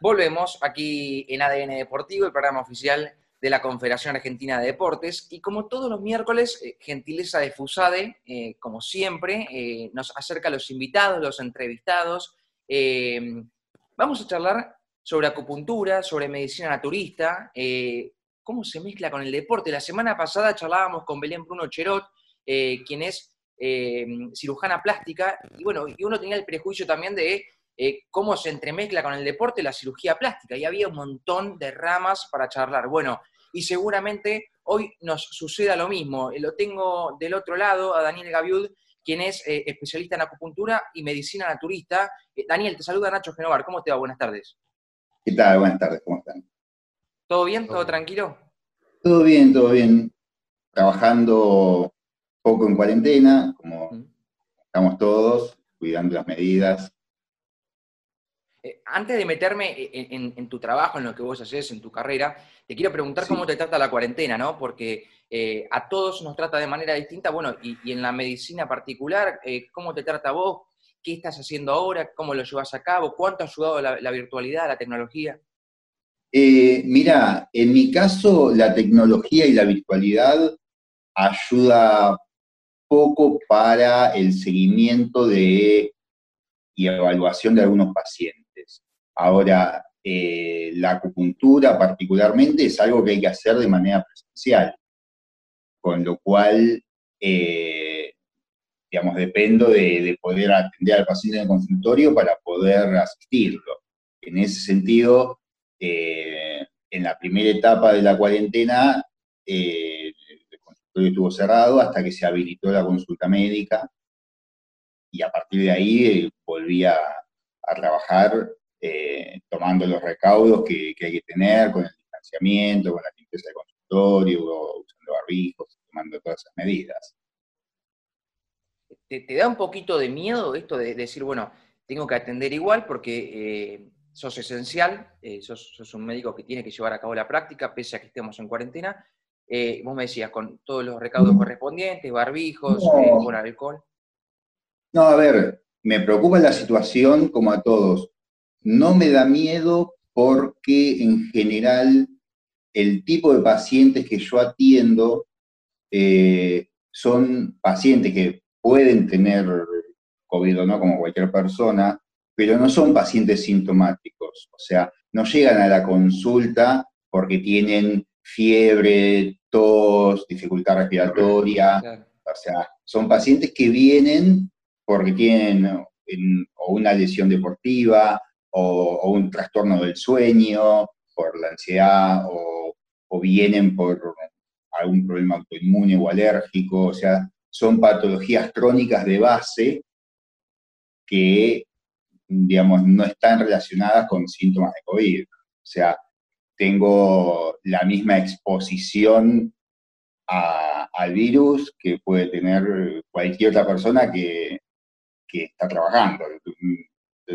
Volvemos aquí en ADN Deportivo, el programa oficial de la Confederación Argentina de Deportes. Y como todos los miércoles, eh, gentileza de Fusade, eh, como siempre, eh, nos acerca a los invitados, los entrevistados. vamos a charlar sobre acupuntura, sobre medicina naturista, cómo se mezcla con el deporte. La semana pasada charlábamos con Belén Bruno Cherot, quien es cirujana plástica, y bueno, y uno tenía el prejuicio también de eh, cómo se entremezcla con el deporte la cirugía plástica, y había un montón de ramas para charlar. Bueno, y seguramente hoy nos suceda lo mismo. Eh, lo tengo del otro lado a Daniel Gaviud, quien es eh, especialista en acupuntura y medicina naturista. Daniel, te saluda Nacho Genovar, ¿cómo te va? Buenas tardes. ¿Qué tal? Buenas tardes, ¿cómo están? ¿Todo bien? ¿Todo tranquilo? Todo bien, todo bien. Trabajando poco en cuarentena, como estamos todos, cuidando las medidas, eh, antes de meterme en, tu trabajo, en lo que vos haces, en tu carrera, te quiero preguntar cómo te trata la cuarentena, ¿no? Porque eh, a todos nos trata de manera distinta, bueno, y, en la medicina particular, eh, ¿cómo te trata vos? ¿Qué estás haciendo ahora? ¿Cómo lo llevas a cabo? ¿Cuánto ha ayudado la, virtualidad, la tecnología? mira, en mi caso, la tecnología y la virtualidad ayuda poco para el seguimiento de y evaluación de algunos pacientes. Ahora, eh, la acupuntura particularmente es algo que hay que hacer de manera presencial, con lo cual, eh, digamos, dependo de, poder atender al paciente en el consultorio para poder asistirlo. En ese sentido, eh, en la primera etapa de la cuarentena, el consultorio estuvo cerrado hasta que se habilitó la consulta médica y a partir de ahí volví a, a trabajar eh, tomando los recaudos que, hay que tener con el distanciamiento, con la limpieza del consultorio, usando barbijos, tomando todas esas medidas. ¿Te, da un poquito de miedo esto de, decir, bueno, tengo que atender igual porque eh, sos esencial, eh, sos, un médico que tiene que llevar a cabo la práctica, pese a que estemos en cuarentena? vos me decías, con todos los recaudos correspondientes, barbijos, con alcohol. No, a ver, me preocupa la situación como a todos. No me da miedo porque en general el tipo de pacientes que yo atiendo eh, son pacientes que pueden tener COVID o no, como cualquier persona, pero no son pacientes sintomáticos. O sea, no llegan a la consulta porque tienen fiebre, tos, dificultad respiratoria. O sea, son pacientes que vienen porque tienen o una lesión deportiva o, un trastorno del sueño, por la ansiedad, o, vienen por algún problema autoinmune o alérgico, o sea, son patologías crónicas de base que, digamos, no están relacionadas con síntomas de COVID. O sea, tengo la misma exposición al virus que puede tener cualquier otra persona que, que está trabajando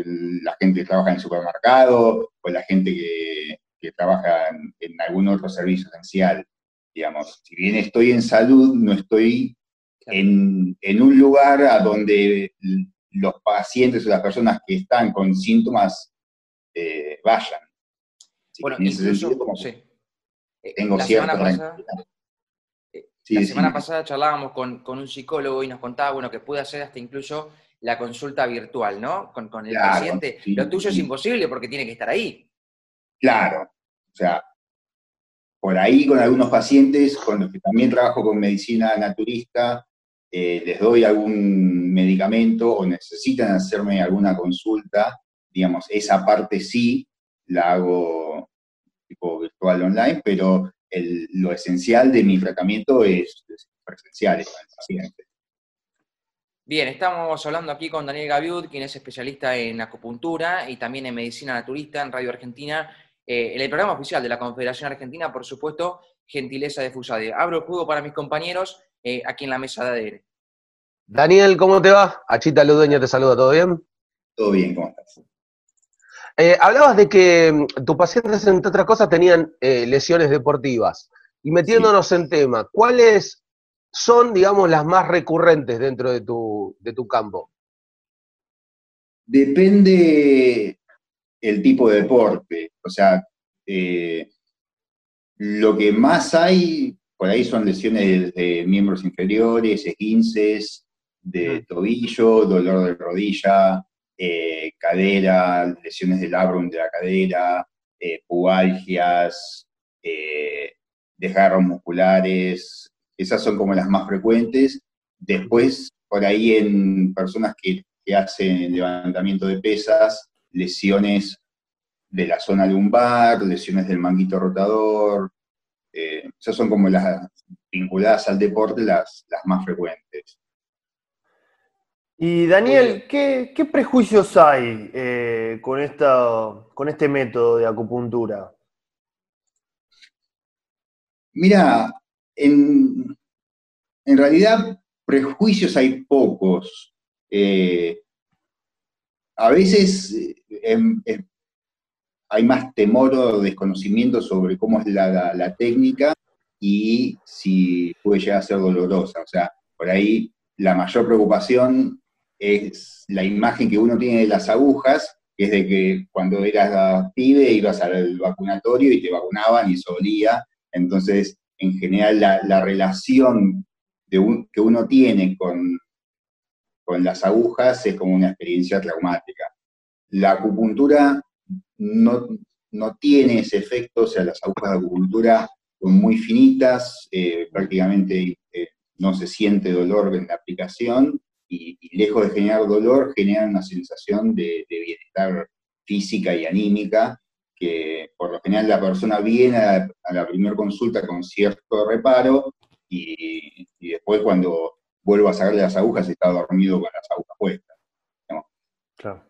la gente que trabaja en el supermercado o la gente que, trabaja en, algún otro servicio esencial. Digamos, si bien estoy en salud, no estoy en, un lugar a donde los pacientes o las personas que están con síntomas eh, vayan. bueno, incluso, tengo la semana pasada, eh, la semana pasada charlábamos con, con, un psicólogo y nos contaba bueno, que puede hacer hasta incluso la consulta virtual, ¿no? Con, el paciente. Lo tuyo es imposible porque tiene que estar ahí. Claro. O sea, por ahí con algunos pacientes, con los que también trabajo con medicina naturista, eh, les doy algún medicamento o necesitan hacerme alguna consulta, digamos, esa parte sí la hago tipo virtual online, pero lo esencial de mi tratamiento es, es presencial con el paciente. Bien, estamos hablando aquí con Daniel Gaviud, quien es especialista en acupuntura y también en medicina naturista en Radio Argentina, eh, en el programa oficial de la Confederación Argentina, por supuesto, gentileza de Fusade. Abro el juego para mis compañeros eh, aquí en la mesa de ADN. Daniel, ¿cómo te va? Achita Ludueña te saluda, ¿todo bien? Todo bien, ¿cómo estás? Eh, hablabas de que mm, tus pacientes, entre otras cosas, tenían lesiones deportivas. Y metiéndonos en tema, ¿cuáles son, digamos, las más recurrentes dentro de tu, de tu campo? Depende, el tipo de deporte. O sea, eh, lo que más hay por ahí son lesiones de miembros inferiores, esguinces, de tobillo, dolor de rodilla, eh, cadera, lesiones del labrum de la cadera, eh, pubalgias, desgarros musculares, esas son como las más frecuentes. Después, por ahí en personas que, que hacen levantamiento de pesas, lesiones de la zona lumbar, lesiones del manguito rotador, eh, esas son como las vinculadas al deporte las, las más frecuentes. Y Daniel, ¿qué, prejuicios hay eh, con, esta, con este método de acupuntura? Mira, en, en realidad prejuicios hay pocos. Eh, a veces em, em, hay más temor o desconocimiento sobre cómo es la, técnica y si puede llegar a ser dolorosa. O sea, por ahí la mayor preocupación es la imagen que uno tiene de las agujas, que es de que cuando eras pibe ibas al vacunatorio y te vacunaban y eso dolía. Entonces, en general, la, relación que uno tiene con, con las agujas es como una experiencia traumática. La acupuntura no, tiene ese efecto, o sea, las agujas de acupuntura son muy finitas, eh, prácticamente eh, no se siente dolor en la aplicación y, lejos de generar dolor, generan una sensación de, bienestar física y anímica por lo general la persona viene a, la primera consulta con cierto reparo y, después cuando vuelvo a sacarle las agujas, está dormido con las agujas puestas. Claro.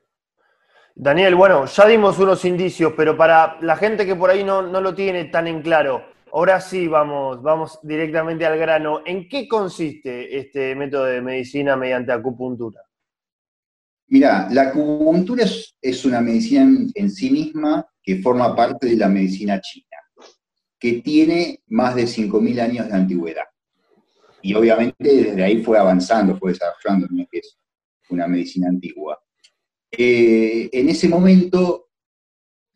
Daniel, bueno, ya dimos unos indicios, pero para la gente que por ahí no, lo tiene tan en claro, ahora sí vamos, vamos directamente al grano. ¿En qué consiste este método de medicina mediante acupuntura? Mira, la acupuntura es, una medicina en sí misma que forma parte de la medicina china, que tiene más de 5.000 años de antigüedad y obviamente desde ahí fue avanzando, fue desarrollando, que es una medicina antigua. Eh, en ese momento,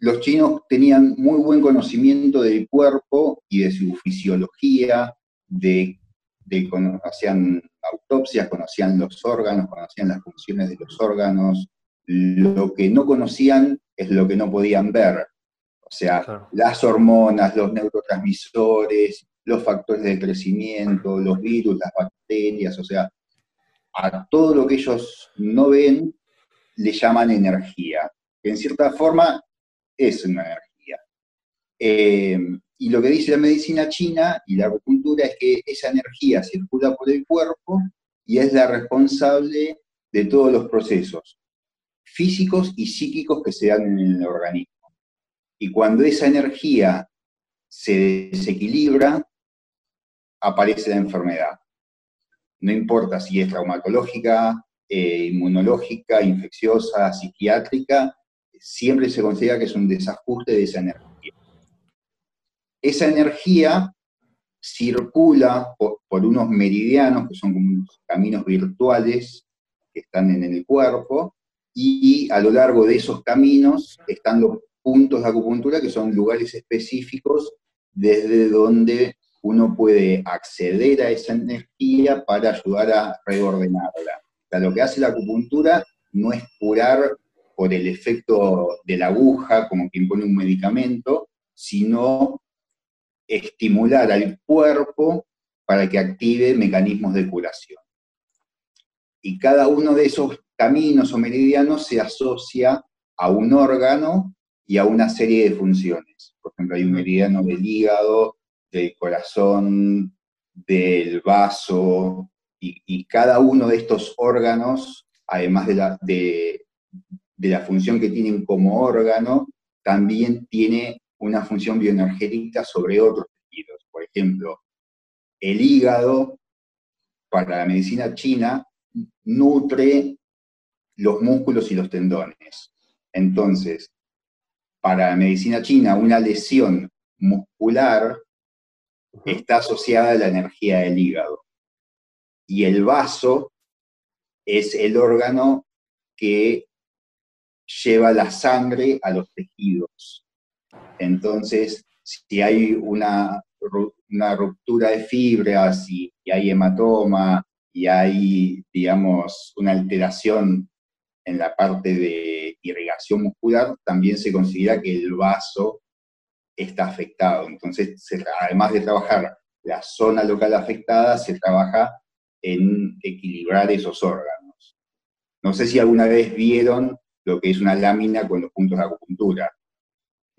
los chinos tenían muy buen conocimiento del cuerpo y de su fisiología, de, hacían autopsias, conocían los órganos, conocían las funciones de los órganos. Lo que no conocían es lo que no podían ver. O sea, las hormonas, los neurotransmisores, los factores de crecimiento, los virus, las bacterias, o sea, a todo lo que ellos no ven le llaman energía, en cierta forma es una energía. Eh, y lo que dice la medicina china y la acupuntura es que esa energía circula por el cuerpo y es la responsable de todos los procesos físicos y psíquicos que se dan en el organismo. Y cuando esa energía se desequilibra, aparece la enfermedad. No importa si es traumatológica, eh, inmunológica, infecciosa, psiquiátrica, siempre se considera que es un desajuste de esa energía. Esa energía circula por, unos meridianos, que son como unos caminos virtuales que están en el cuerpo, y a lo largo de esos caminos están los puntos de acupuntura, que son lugares específicos desde donde uno puede acceder a esa energía para ayudar a reordenarla. Lo que hace la acupuntura no es curar por el efecto de la aguja, como quien pone un medicamento, sino estimular al cuerpo para que active mecanismos de curación. Y cada uno de esos caminos o meridianos se asocia a un órgano y a una serie de funciones. Por ejemplo, hay un meridiano del hígado del corazón, del vaso, y, cada uno de estos órganos, además de la, de, la función que tienen como órgano, también tiene una función bioenergética sobre otros tejidos. Por ejemplo, el hígado, para la medicina china, nutre los músculos y los tendones. Entonces, para la medicina china, una lesión muscular está asociada a la energía del hígado. Y el vaso es el órgano que lleva la sangre a los tejidos. Entonces, si hay una, ruptura de fibras y, hay hematoma y hay, digamos, una alteración en la parte de irrigación muscular, también se considera que el vaso está afectado. Entonces, además de trabajar la zona local afectada, se trabaja en equilibrar esos órganos. No sé si alguna vez vieron lo que es una lámina con los puntos de acupuntura.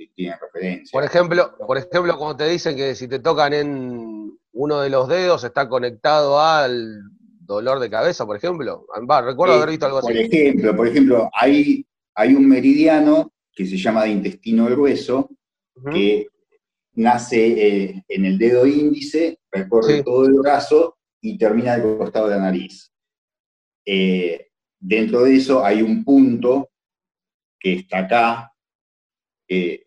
Tienen referencia. Por ejemplo, por ejemplo, cuando te dicen que si te tocan en uno de los dedos está conectado al dolor de cabeza, por ejemplo. recuerdo haber visto algo así. Por ejemplo, por ejemplo, hay, hay un meridiano que se llama de intestino grueso, que nace eh, en el dedo índice, recorre todo el brazo y termina al costado de la nariz. Eh, dentro de eso hay un punto que está acá, eh,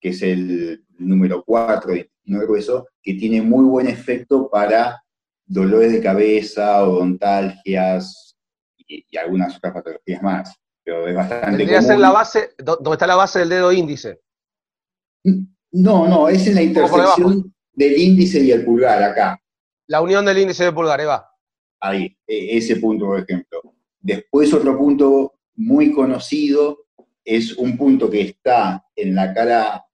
que es el número 4 de grueso, que tiene muy buen efecto para dolores de cabeza, odontalgias y, y algunas otras patologías más. Pero es bastante Tendría ser la base, donde está la base del dedo índice. No, no, es en la intersección del índice y el pulgar, acá. La unión del índice y el pulgar, Eva. Ahí, e, ese punto, por ejemplo. Después otro punto muy conocido es un punto que está en la cara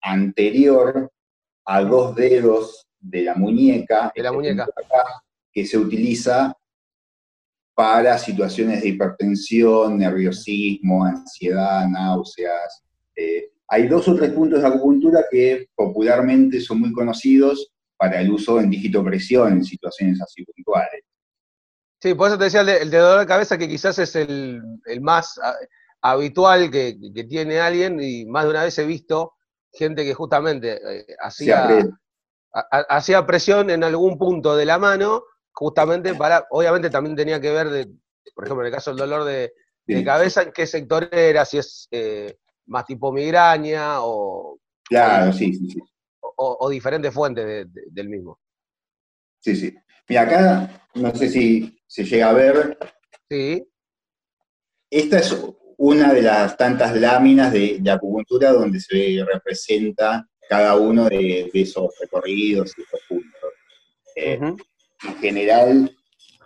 anterior a dos dedos de la muñeca, de la muñeca. que se utiliza para situaciones de hipertensión, nerviosismo, ansiedad, náuseas. Eh, hay dos o tres puntos de acupuntura que popularmente son muy conocidos para el uso en dígito presión en situaciones así puntuales. Sí, por eso te decía el de, dolor de cabeza que quizás es el, más habitual que, tiene alguien y más de una vez he visto gente que justamente eh, hacía, hacía presión en algún punto de la mano, justamente para, obviamente también tenía que ver, de, por ejemplo, en el caso del dolor de, cabeza, en qué sector era, si es eh, más tipo migraña o... Claro, sí, sí, sí. O, diferentes fuentes del mismo. Sí, sí. Mira, acá no sé si se llega a ver. Sí. Esta es una de las tantas láminas de, acupuntura donde se representa cada uno de, esos recorridos y esos puntos. Eh, en general,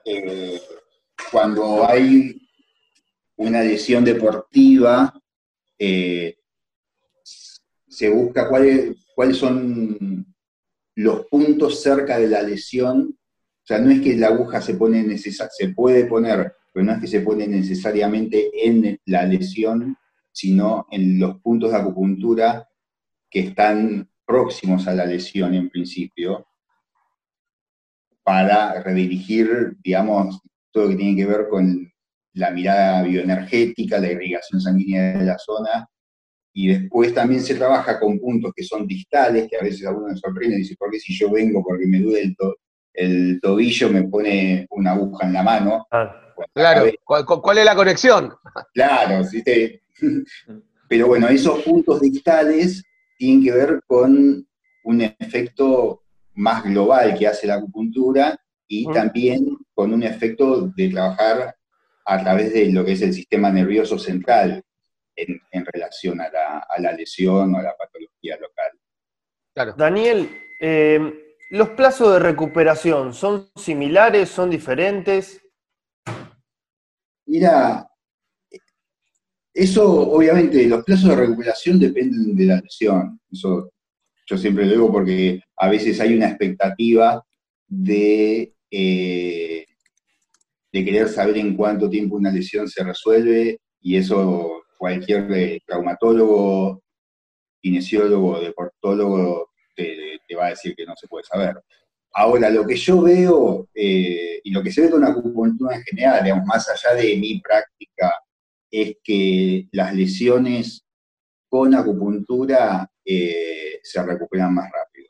eh, cuando hay una lesión deportiva, eh, se busca cuáles, cuáles son los puntos cerca de la lesión. O sea, no es que la aguja se pone necesaria, se puede poner, pero no es que se pone necesariamente en la lesión, sino en los puntos de acupuntura que están próximos a la lesión en principio, para redirigir, digamos, todo lo que tiene que ver con la mirada bioenergética, la irrigación sanguínea de la zona, y después también se trabaja con puntos que son distales, que a veces a uno me sorprende y dice, ¿por qué si yo vengo porque me duele el, tobillo me pone una aguja en la mano? Ah, claro, ¿Cuál, es la conexión? Claro, ¿sí? pero bueno, esos puntos distales tienen que ver con un efecto más global que hace la acupuntura y mm. también con un efecto de trabajar a través de lo que es el sistema nervioso central en, relación a la, lesión o a la patología local. Daniel, eh, ¿los plazos de recuperación son similares, son diferentes? Mira, eso obviamente, los plazos de recuperación dependen de la lesión. Eso yo siempre lo digo porque a veces hay una expectativa de eh, querer saber en cuánto tiempo una lesión se resuelve y eso cualquier eh, traumatólogo, kinesiólogo, deportólogo te, va a decir que no se puede saber. Ahora, lo que yo veo, eh, y lo que se ve con acupuntura en general, digamos, más allá de mi práctica, es que las lesiones con acupuntura eh, se recuperan más rápido.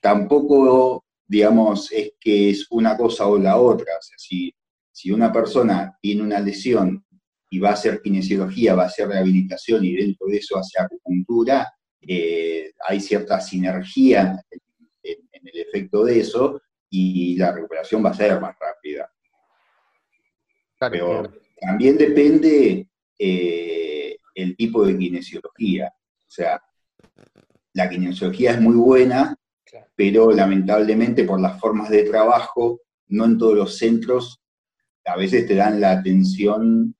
tampoco digamos, es que es una cosa o la otra. O sea, si, si una persona tiene una lesión y va a hacer kinesiología, va a hacer rehabilitación y dentro de eso hace acupuntura, eh, hay cierta sinergia en, el efecto de eso y la recuperación va a ser más rápida. Pero también depende eh, el tipo de kinesiología. O sea, la kinesiología es muy buena, pero lamentablemente por las formas de trabajo, no en todos los centros a veces te dan la atención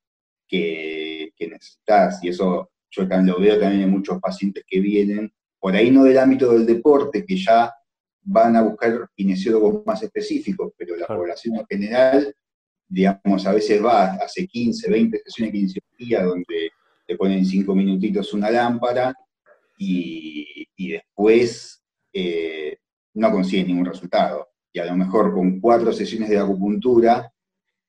que, que necesitas. Y eso yo también lo veo también en muchos pacientes que vienen, por ahí no del ámbito del deporte, que ya van a buscar kinesiólogos más específicos, pero la población en general, digamos, a veces va, hace 15, 20 sesiones de kinesiología donde te ponen cinco minutitos una lámpara y, después eh, no consiguen ningún resultado. Y a lo mejor con cuatro sesiones de acupuntura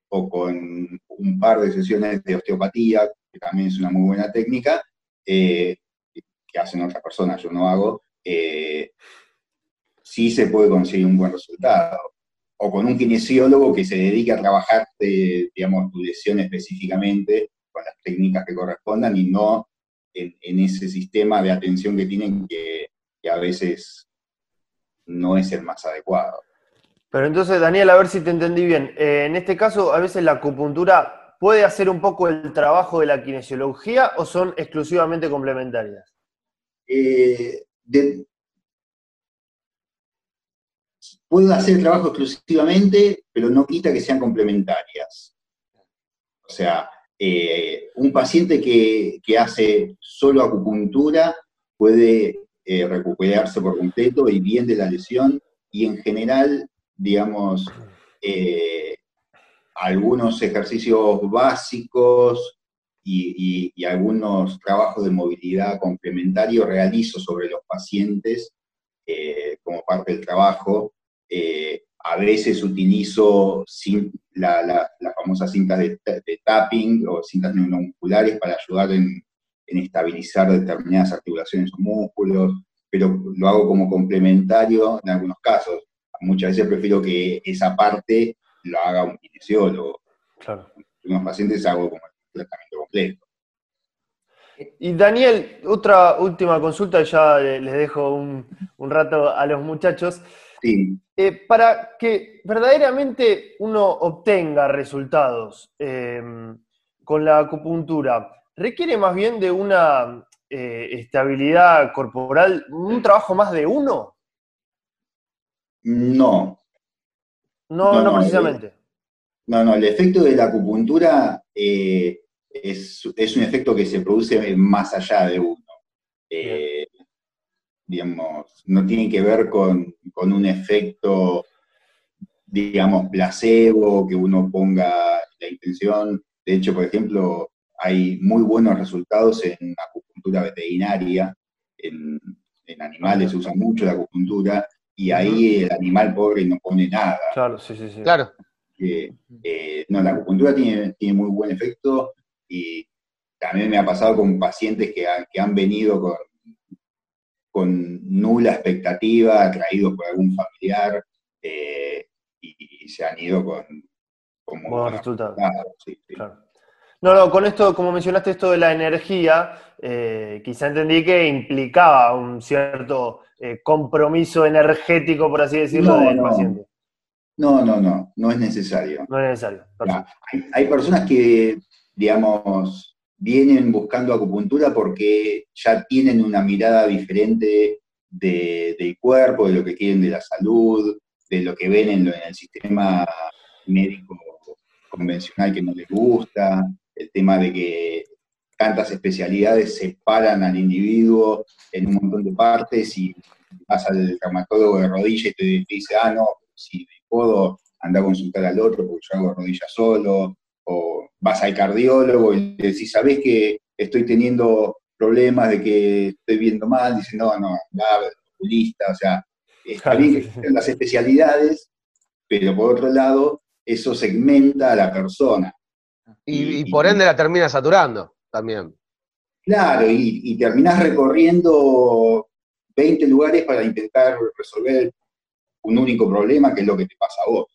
o con un par de sesiones de osteopatía, que también es una muy buena técnica, eh, que hacen otras personas, yo no hago, eh, sí se puede conseguir un buen resultado. O con un kinesiólogo que se dedique a trabajar, digamos, tu lesión específicamente, con las técnicas que correspondan y no en, ese sistema de atención que tienen que, a veces no es el más adecuado. Pero entonces, Daniel, a ver si te entendí bien. Eh, en este caso, a veces la acupuntura puede hacer un poco el trabajo de la kinesiología o son exclusivamente complementarias? Eh, pueden hacer el trabajo exclusivamente, pero no quita que sean complementarias. O sea, eh, un paciente que, hace solo acupuntura puede eh, recuperarse por completo y bien de la lesión, y en general, digamos, eh, algunos ejercicios básicos y, y, algunos trabajos de movilidad complementario realizo sobre los pacientes como parte del trabajo, eh, a veces utilizo la, la, las famosas cintas de, tapping o cintas neuromusculares para ayudar en, estabilizar determinadas articulaciones o músculos, pero lo hago como complementario en algunos casos. Muchas veces prefiero que esa parte lo haga un kinesiólogo. Claro. En unos pacientes hago como el tratamiento completo. Y Daniel, otra última consulta, ya les dejo un, un rato a los muchachos. Eh, para que verdaderamente uno obtenga resultados em, con la acupuntura, ¿requiere más bien de una eh, estabilidad corporal, un trabajo más de uno? No. No, no, precisamente. no, no, el efecto de la acupuntura eh, es, un efecto que se produce más allá de uno digamos, no tiene que ver con, un efecto, digamos, placebo, que uno ponga la intención. De hecho, por ejemplo, hay muy buenos resultados en acupuntura veterinaria, en, animales se usa mucho la acupuntura, y ahí el animal pobre no pone nada. Claro, sí, sí, sí. Claro. Eh, no, la acupuntura tiene, tiene muy buen efecto y también me ha pasado con pacientes que, que han venido con con nula expectativa, atraídos por algún familiar, eh, y, se han ido con, con buenos resultados. No, no, con esto, como mencionaste esto de la energía, eh, quizá entendí que implicaba un cierto eh, compromiso energético, por así decirlo, del paciente. No, no, no, no es necesario. No es necesario. hay, hay, personas que, digamos, vienen buscando acupuntura porque ya tienen una mirada diferente del cuerpo, de lo que quieren de la salud, de lo que ven en, el sistema médico convencional que no les gusta, el tema de que tantas especialidades separan al individuo en un montón de partes y vas al traumatólogo de rodillas y te, dice, ah, no, si puedo andar a consultar al otro porque yo hago rodillas solo, o vas al cardiólogo y le decís, ¿sabés que estoy teniendo problemas de que estoy viendo mal? Dice, no, no, nada, oculista, o sea, está bien que las especialidades, pero por otro lado, eso segmenta a la persona. Y, por ende la termina saturando también. Claro, y, y terminás recorriendo 20 lugares para intentar resolver un único problema, que es lo que te pasa a vos.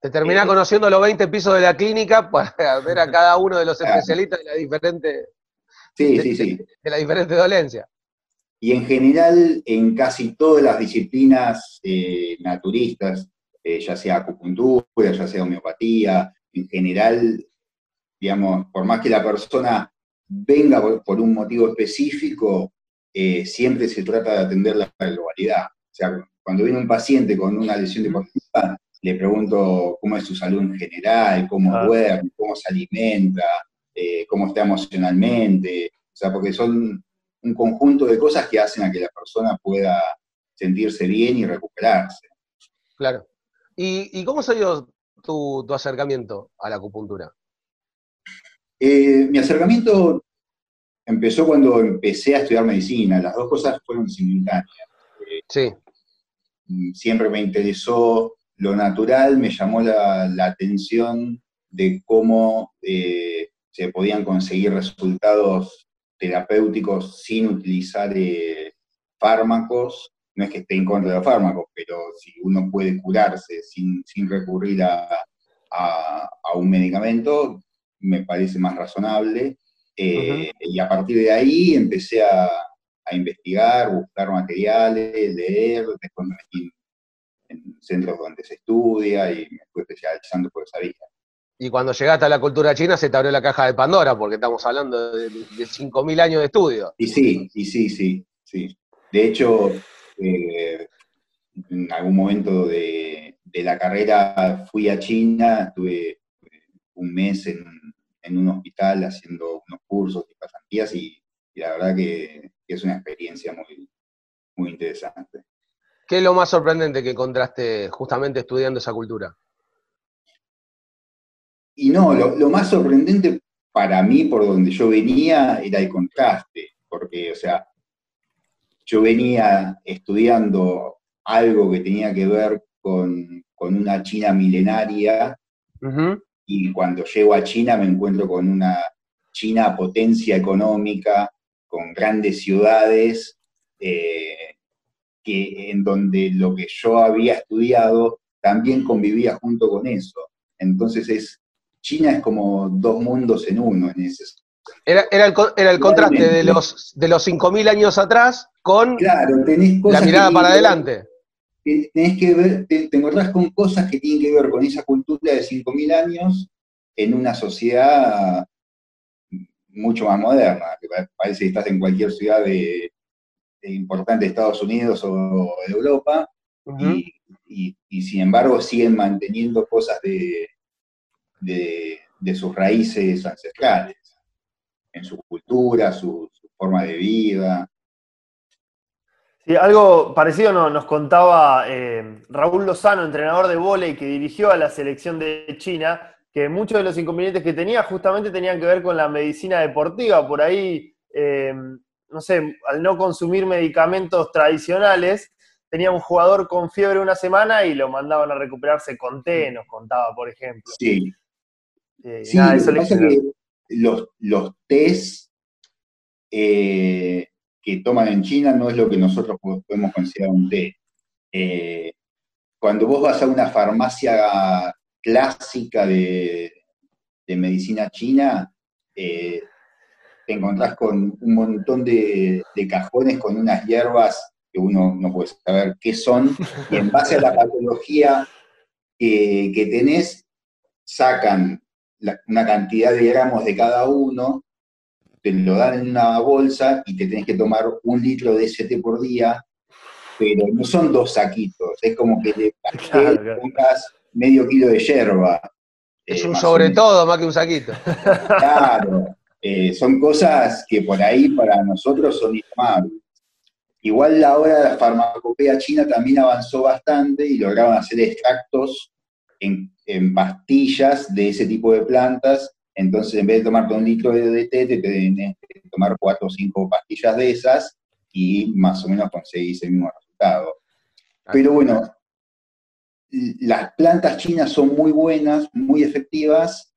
Te terminás conociendo los 20 pisos de la clínica para ver a cada uno de los especialistas de la diferente, sí, sí, sí. De, la diferente dolencia. Y en general, en casi todas las disciplinas eh, naturistas, eh, ya sea acupuntura, ya sea homeopatía, en general digamos, por más que la persona venga por, un motivo específico, eh, siempre se trata de atender la globalidad. O sea, cuando viene un paciente con una lesión deportiva, le pregunto cómo es su salud en general, cómo duerme, cómo se alimenta, eh, cómo está emocionalmente, o sea, porque son un conjunto de cosas que hacen a que la persona pueda sentirse bien y recuperarse. Claro. ¿Y, cómo ha ido tu, acercamiento a la acupuntura? Eh, mi acercamiento empezó cuando empecé a estudiar medicina. Las dos cosas fueron simultáneas. Eh, sí. Siempre me interesó lo natural, me llamó la, atención de cómo eh, se podían conseguir resultados terapéuticos sin utilizar fármacos no es que esté en contra de los fármacos, pero si uno puede curarse sin, recurrir a, un medicamento, me parece más razonable. Eh, y a partir de ahí empecé a, investigar, buscar materiales, leer, después me metí en, centros donde se estudia y me fui especializando por esa vía. Y cuando llegaste a la cultura china se te abrió la caja de Pandora, porque estamos hablando de, de 5.000 años de estudio. Y sí, y sí, sí, sí. De hecho, eh, en algún momento de, la carrera fui a China, estuve un mes en, un hospital haciendo unos cursos y pasantías y, la verdad que, es una experiencia muy, muy interesante. ¿Qué es lo más sorprendente que encontraste justamente estudiando esa cultura? Y no, lo, lo, más sorprendente para mí, por donde yo venía, era el contraste, porque, o sea, yo venía estudiando algo que tenía que ver con, una China milenaria, y cuando llego a China me encuentro con una China potencia económica, con grandes ciudades, eh, que, en donde lo que yo había estudiado también convivía junto con eso. Entonces es, China es como dos mundos en uno en ese era, era, el, era el contraste de los, de los 5.000 años atrás con la mirada para adelante. tenés que ver, te, encontrás con cosas que tienen que ver con esa cultura de 5.000 años en una sociedad mucho más moderna, que parece que estás en cualquier ciudad de, importante Estados Unidos o de Europa, y, sin embargo siguen manteniendo cosas de, de sus raíces ancestrales en su cultura, su, forma de vida. Sí, algo parecido nos, contaba eh, Raúl Lozano, entrenador de vóley que dirigió a la selección de China, que muchos de los inconvenientes que tenía justamente tenían que ver con la medicina deportiva. Por ahí, eh, no sé, al no consumir medicamentos tradicionales, tenía un jugador con fiebre una semana y lo mandaban a recuperarse con té, nos contaba, por ejemplo. Sí. Eh, sí, nada, eso los, los eh, que toman en China no es lo que nosotros podemos considerar un té. Eh, cuando vos vas a una farmacia clásica de, medicina china, eh, te encontrás con un montón de, cajones con unas hierbas que uno no puede saber qué son, y en base a la patología que tenés, sacan una cantidad de gramos de cada uno, te lo dan en una bolsa y te tenés que tomar un litro de ese té por día, pero no son dos saquitos, es como que le pongas medio kilo de yerba. Es eh, un sobre todo más que un saquito. Claro, eh, son cosas que por ahí para nosotros son intomables. Igual la hora de la farmacopea china también avanzó bastante y lograron hacer extractos en, pastillas de ese tipo de plantas, entonces en vez de tomarte un litro de té, te tenés que tomar cuatro o cinco pastillas de esas y más o menos conseguís el mismo resultado. Pero bueno, las plantas chinas son muy buenas, muy efectivas,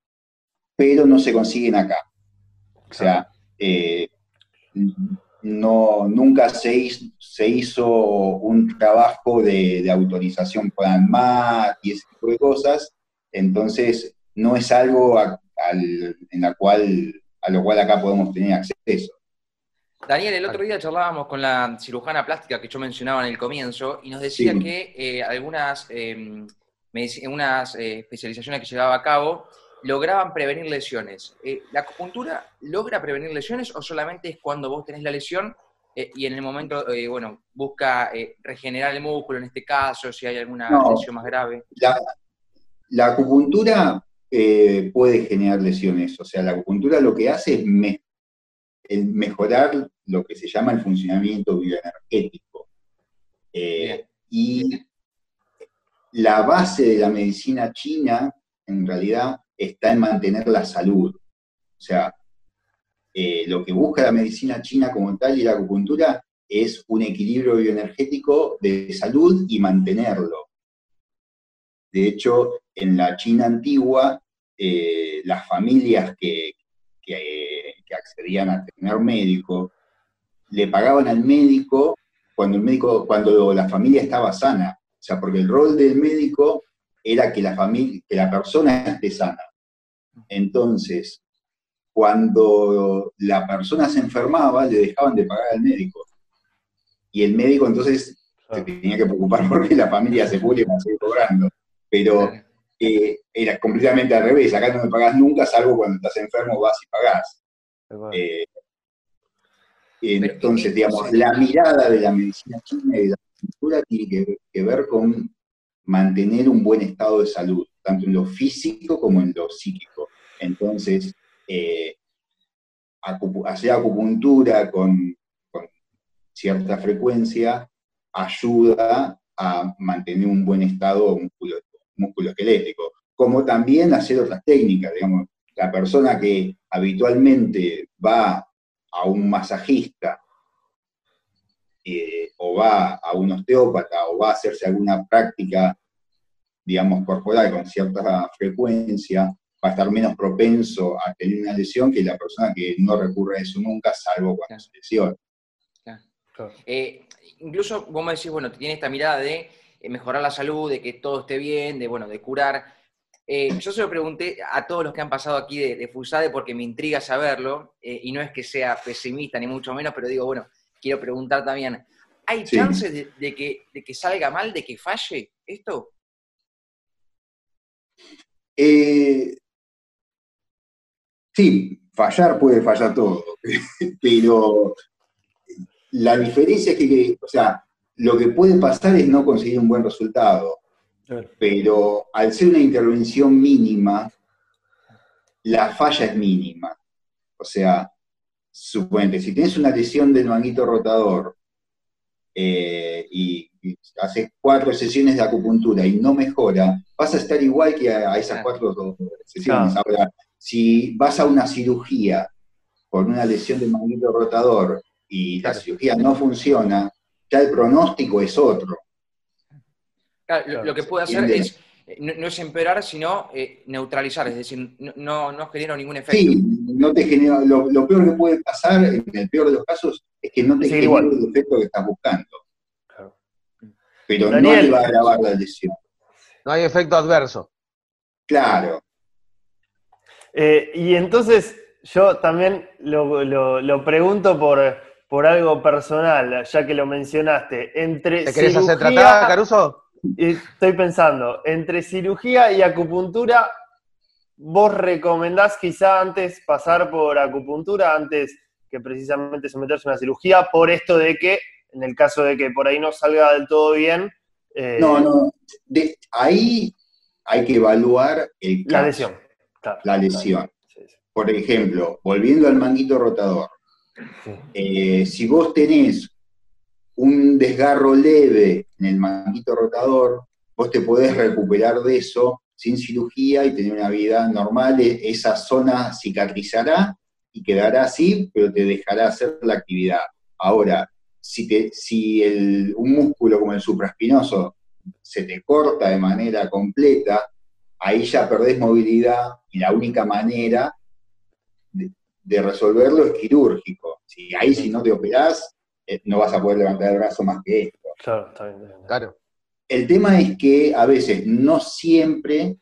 pero no se consiguen acá. O sea, eh, no, nunca se hizo, un trabajo de, autorización por ANMAT y ese tipo de cosas, entonces no es algo en la cual, a lo cual acá podemos tener acceso. Daniel, el otro día charlábamos con la cirujana plástica que yo mencionaba en el comienzo y nos decía que eh, algunas, em, unas eh, especializaciones que llevaba a cabo lograban prevenir lesiones. Eh, ¿La acupuntura logra prevenir lesiones o solamente es cuando vos tenés la lesión eh, y en el momento, eh, bueno, busca regenerar el músculo en este caso, si hay alguna lesión más grave? La, acupuntura puede generar lesiones, o sea, la acupuntura lo que hace es mejorar lo que se llama el funcionamiento bioenergético. y la base de la medicina china, en realidad, está en mantener la salud. O sea, eh, lo que busca la medicina china como tal y la acupuntura es un equilibrio bioenergético de salud y mantenerlo. De hecho, en la China antigua, eh, las familias que, accedían a tener médico, le pagaban al médico cuando el médico, cuando la familia estaba sana. O sea, porque el rol del médico era que la familia, que la persona esté sana. Entonces, cuando la persona se enfermaba, le dejaban de pagar al médico. Y el médico entonces se tenía que preocupar porque la familia se puede a seguir cobrando. Pero eh, era completamente al revés. Acá no me pagás nunca, salvo cuando estás enfermo vas y pagás. Eh, entonces, digamos, la mirada de la medicina china y de la cultura tiene que ver con mantener un buen estado de salud, tanto en lo físico como en lo psíquico. Entonces, eh, hacer acupuntura con, cierta frecuencia ayuda a mantener un buen estado músculo, esquelético, como también hacer otras técnicas, digamos, la persona que habitualmente va a un masajista eh, o va a un osteópata o va a hacerse alguna práctica, digamos, corporal con cierta frecuencia, va a estar menos propenso a tener una lesión que la persona que no recurre a eso nunca, salvo cuando se lesiona. Eh, incluso vos me decís, bueno, tiene esta mirada de mejorar la salud, de que todo esté bien, de, bueno, de curar. Eh, yo se lo pregunté a todos los que han pasado aquí de, Fusade porque me intriga saberlo, y no es que sea pesimista ni mucho menos, pero digo, bueno, quiero preguntar también, ¿hay chances de, que, de que salga mal, de que falle esto? Eh, Sí, fallar puede fallar todo, pero la diferencia es que, o sea, lo que puede pasar es no conseguir un buen resultado, pero al ser una intervención mínima, la falla es mínima. O sea, suponete, si tienes una lesión del manguito rotador eh, y, haces cuatro sesiones de acupuntura y no mejora, vas a estar igual que a, esas cuatro sesiones. Ahora, si vas a una cirugía por una lesión del manguito rotador y la cirugía no funciona, ya el pronóstico es otro. lo, que puede hacer es, eh, no, es empeorar, sino eh, neutralizar, es decir, no, no genera ningún efecto. Sí, no te genera, lo, peor que puede pasar, en el peor de los casos, es que no te genera el efecto que estás buscando. Pero no te va a agravar la lesión. No hay efecto adverso. Claro, eh, y entonces yo también lo, pregunto por, por, algo personal, ya que lo mencionaste. Entre ¿Te querés hacer tratada, Caruso? Estoy pensando, entre cirugía y acupuntura, ¿vos recomendás quizá antes pasar por acupuntura, antes que precisamente someterse a una cirugía, por esto de que, en el caso de que por ahí no salga del todo bien... Eh, no, no, ahí hay que evaluar el La lesión la lesión. Por ejemplo, volviendo al manguito rotador, eh, si vos tenés un desgarro leve en el manguito rotador, vos te podés recuperar de eso sin cirugía y tener una vida normal. E, esa zona cicatrizará y quedará así, pero te dejará hacer la actividad. Ahora, si, un músculo como el supraespinoso se te corta de manera completa, ahí ya perdés movilidad y la única manera de, resolverlo es quirúrgico. Si ahí si no te operás, eh, no vas a poder levantar el brazo más que esto. Claro, está bien, Claro. El tema es que a veces no siempre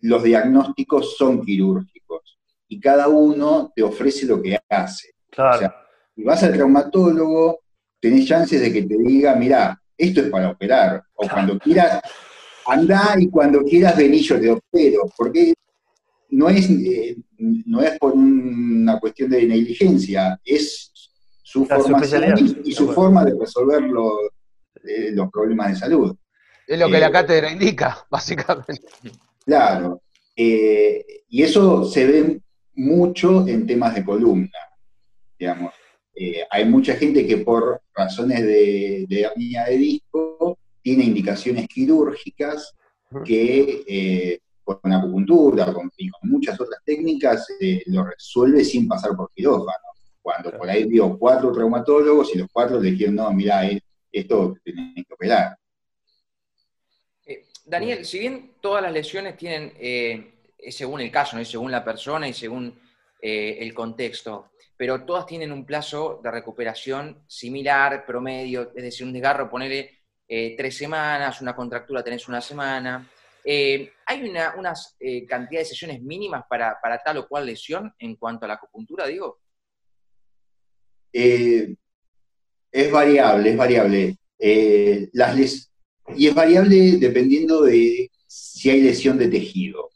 los diagnósticos son quirúrgicos y cada uno te ofrece lo que hace. Claro. O sea, si vas al traumatólogo, tenés chances de que te diga, mira, esto es para operar, o cuando quieras Andá y cuando quieras vení yo te opero, porque no es, eh, no es por una cuestión de negligencia, es su formación y, su forma de resolver eh, los, problemas de salud. Es lo que la cátedra indica, básicamente. Claro. y eso se ve mucho en temas de columna, digamos. Eh, hay mucha gente que por razones de, de hernia de disco tiene indicaciones quirúrgicas que eh, con acupuntura con, y con muchas otras técnicas eh, lo resuelve sin pasar por quirófano. Cuando por ahí vio cuatro traumatólogos y los cuatro le dijeron, no, mira, esto tienen que operar. Daniel, si bien todas las lesiones tienen, según el caso, ¿no? según la persona y según el contexto, pero todas tienen un plazo de recuperación similar, promedio, es decir, un desgarro, ponele eh, tres semanas, una contractura tenés una semana. Eh, ¿Hay una unas, eh, cantidad de sesiones mínimas para, tal o cual lesión en cuanto a la acupuntura, digo? es variable, es variable. las y es variable dependiendo de si hay lesión de tejido.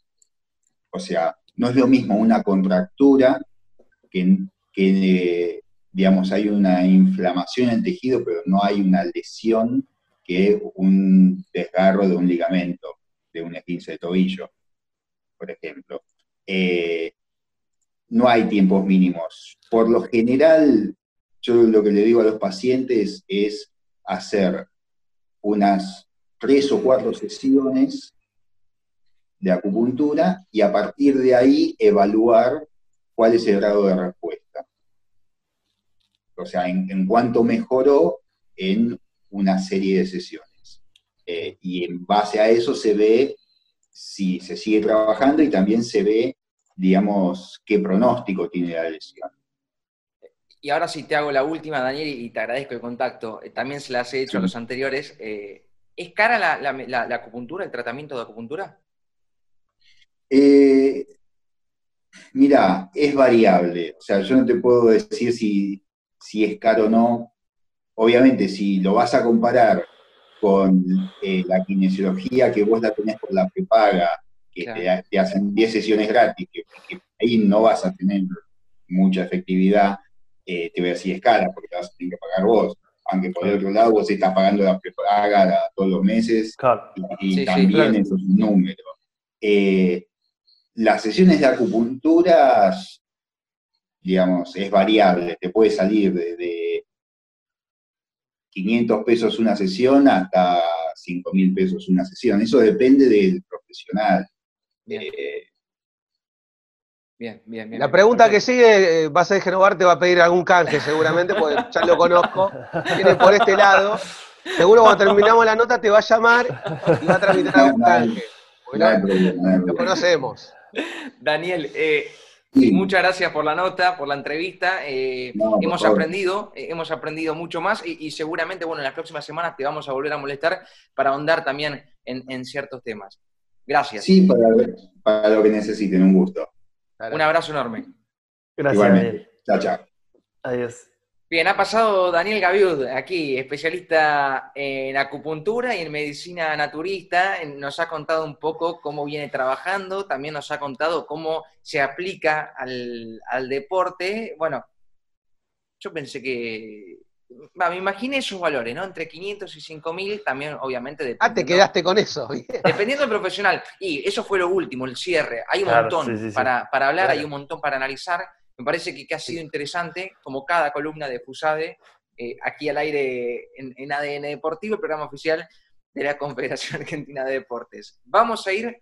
O sea, no es lo mismo una contractura que que, digamos, hay una inflamación en el tejido, pero no hay una lesión que un desgarro de un ligamento, de un esguince de tobillo, por ejemplo. Eh, no hay tiempos mínimos. Por lo general, yo lo que le digo a los pacientes es hacer unas tres o cuatro sesiones de acupuntura y a partir de ahí evaluar cuál es el grado de respuesta o sea, en, cuanto mejoró en una serie de sesiones. Eh, y en base a eso se ve si se sigue trabajando y también se ve, digamos, qué pronóstico tiene la lesión. Y ahora sí te hago la última, Daniel, y te agradezco el contacto. Eh, también se las he hecho a los anteriores. Eh, ¿Es cara la, acupuntura, el tratamiento de acupuntura? mira, es variable. O sea, yo no te puedo decir si, si es caro o no. Obviamente, si lo vas a comparar con eh, la kinesiología que vos la tenés por la prepaga, que te, hacen 10 sesiones gratis, que, ahí no vas a tener mucha efectividad, eh, te voy a decir es cara, porque te vas a tener que pagar vos. Aunque por el otro lado vos estás pagando la prepaga todos los meses y, también eso es un número. Eh, las sesiones de acupuntura digamos, es variable, te puede salir de, 500 pesos una sesión hasta 5 mil pesos una sesión. Eso depende del profesional. Eh, bien. Bien, bien, La pregunta que sigue eh, va a ser Genovar te va a pedir algún canje seguramente, porque ya lo conozco. Viene por este lado. Seguro cuando terminamos la nota te va a llamar y va a tramitar algún canje. lo conocemos. Daniel, eh, Muchas gracias por la nota, por la entrevista. Eh, hemos aprendido, eh, hemos aprendido mucho más y, seguramente, bueno, en las próximas semanas te vamos a volver a molestar para ahondar también en, ciertos temas. Gracias. Sí, para, lo que necesiten, un gusto. Un abrazo enorme. Gracias. Chao, chao. Adiós. Bien, ha pasado Daniel Gaviud, aquí, especialista en acupuntura y en medicina naturista. Nos ha contado un poco cómo viene trabajando, también nos ha contado cómo se aplica al, deporte. Bueno, yo pensé que. me imaginé esos valores, ¿no? Entre 500 y 5000, también, obviamente. Ah, te quedaste con eso. Dependiendo del profesional. Y eso fue lo último, el cierre. Hay un montón Para, hablar, hay un montón para analizar. Me parece que, ha sido interesante, como cada columna de FUSADE, eh, aquí al aire en, ADN Deportivo, el programa oficial de la Confederación Argentina de Deportes. Vamos a ir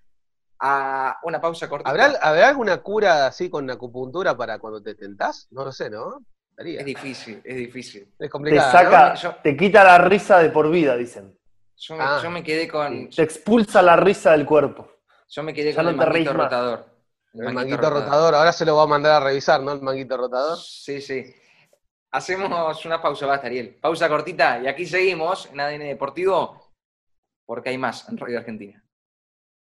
a una pausa corta. ¿Habrá, alguna cura así con acupuntura para cuando te tentás? No lo sé, ¿no? Es difícil, es difícil. Es complicado. Te, te quita la risa de por vida, dicen. Yo me, ah. quedé con. Te expulsa la risa del cuerpo. Yo me quedé con el manguito rotador. El, manguito, rotador. ahora se lo va a mandar a revisar, ¿no? El manguito rotador. Sí, sí. Hacemos una pausa, basta, Ariel. Pausa cortita y aquí seguimos en ADN Deportivo porque hay más en Radio Argentina.